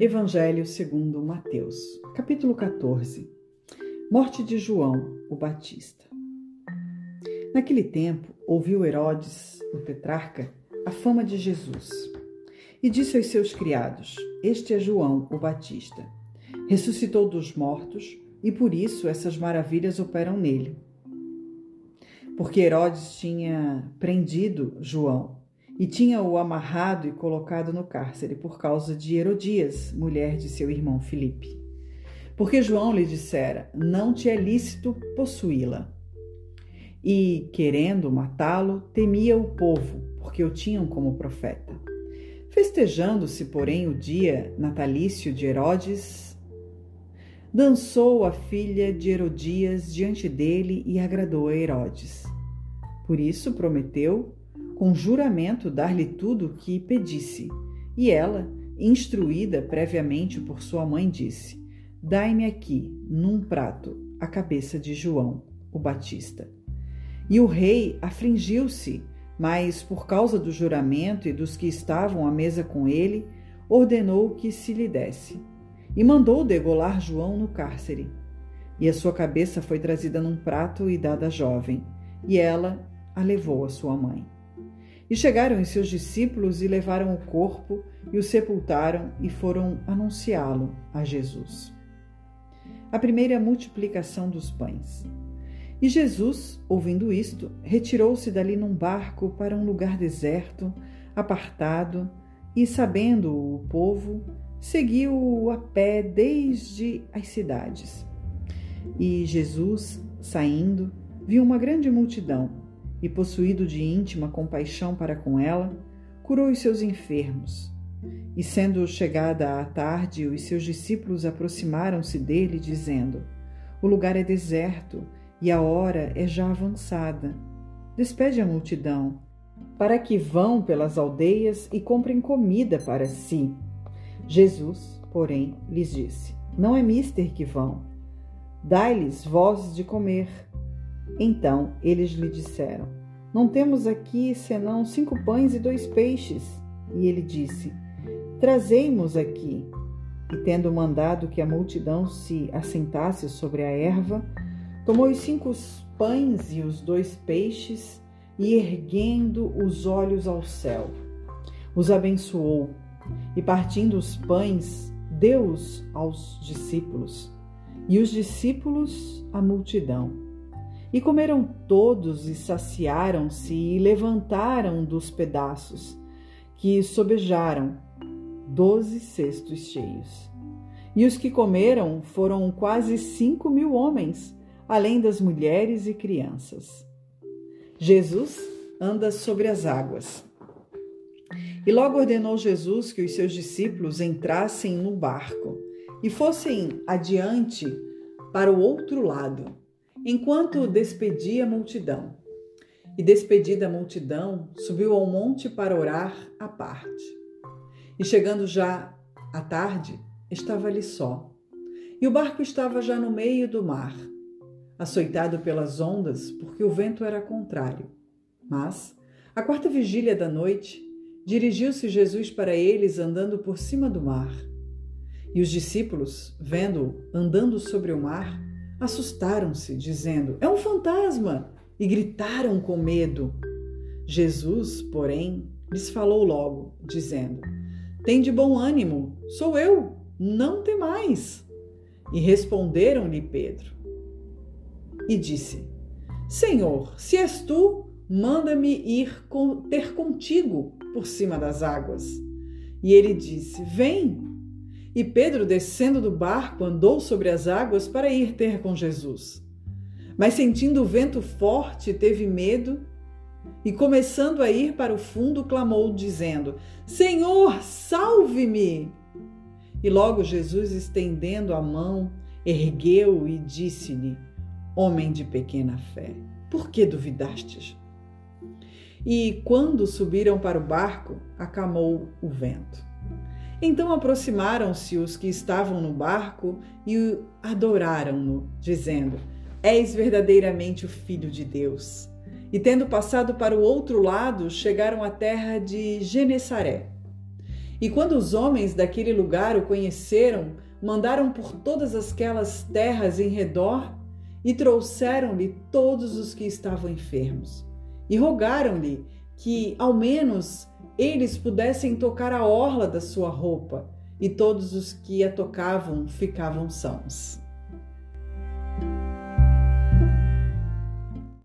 Evangelho segundo Mateus, capítulo 14. Morte de João, o Batista. Naquele tempo, ouviu Herodes, o tetrarca, a fama de Jesus. E disse aos seus criados: Este é João, o Batista. Ressuscitou dos mortos, e por isso essas maravilhas operam nele. Porque Herodes tinha prendido João e tinha-o amarrado e colocado no cárcere por causa de Herodias, mulher de seu irmão Filipe. Porque João lhe dissera: Não te é lícito possuí-la. E, querendo matá-lo, temia o povo, porque o tinham como profeta. Festejando-se, porém, o dia natalício de Herodes, dançou a filha de Herodias diante dele e agradou a Herodes. Por isso prometeu com juramento dar-lhe tudo o que pedisse. E ela, instruída previamente por sua mãe, disse: Dai-me aqui, num prato, a cabeça de João, o Batista. E o rei afligiu-se, mas por causa do juramento e dos que estavam à mesa com ele, ordenou que se lhe desse. E mandou degolar João no cárcere. E a sua cabeça foi trazida num prato e dada à jovem, e ela a levou à sua mãe. E chegaram os seus discípulos e levaram o corpo e o sepultaram e foram anunciá-lo a Jesus. A primeira multiplicação dos pães. E Jesus, ouvindo isto, retirou-se dali num barco para um lugar deserto, apartado, e, sabendo o povo, seguiu-o a pé desde as cidades. E Jesus, saindo, viu uma grande multidão e, possuído de íntima compaixão para com ela, curou os seus enfermos. E, sendo chegada a tarde, os seus discípulos aproximaram-se dele, dizendo: O lugar é deserto e a hora é já avançada. Despede a multidão, para que vão pelas aldeias e comprem comida para si. Jesus, porém, lhes disse: Não é mister que vão. Dai-lhes vozes de comer. Então eles lhe disseram: Não temos aqui senão cinco pães e dois peixes. E ele disse: Trazei-mos aqui. E tendo mandado que a multidão se assentasse sobre a erva, tomou os cinco pães e os dois peixes e, erguendo os olhos ao céu, os abençoou e, partindo os pães, deu-os aos discípulos, e os discípulos à multidão. E comeram todos e saciaram-se e levantaram dos pedaços, que sobejaram, doze cestos cheios. E os que comeram foram quase cinco mil homens, além das mulheres e crianças. Jesus anda sobre as águas. E logo ordenou Jesus que os seus discípulos entrassem no barco e fossem adiante para o outro lado enquanto despedia a multidão. E despedida a multidão, subiu ao monte para orar à parte. E chegando já à tarde, estava ali só. E o barco estava já no meio do mar, açoitado pelas ondas, porque o vento era contrário. Mas, à quarta vigília da noite, dirigiu-se Jesus para eles andando por cima do mar. E os discípulos, vendo-o andando sobre o mar, assustaram-se, dizendo: É um fantasma! e gritaram com medo. Jesus, porém, lhes falou logo, dizendo: Tem de bom ânimo, sou eu, não temais. E responderam-lhe Pedro. E disse: Senhor, se és tu, manda-me ir ter contigo por cima das águas. E ele disse: Vem. E Pedro, descendo do barco, andou sobre as águas para ir ter com Jesus. Mas sentindo o vento forte, teve medo e, começando a ir para o fundo, clamou, dizendo: Senhor, salve-me! E logo Jesus, estendendo a mão, ergueu e disse-lhe: Homem de pequena fé, por que duvidastes? E quando subiram para o barco, acalmou o vento. Então aproximaram-se os que estavam no barco e adoraram-no, dizendo: És verdadeiramente o Filho de Deus. E tendo passado para o outro lado, chegaram à terra de Genesaré. E quando os homens daquele lugar o conheceram, mandaram por todas aquelas terras em redor e trouxeram-lhe todos os que estavam enfermos. E rogaram-lhe que, ao menos, eles pudessem tocar a orla da sua roupa, e todos os que a tocavam ficavam sãos.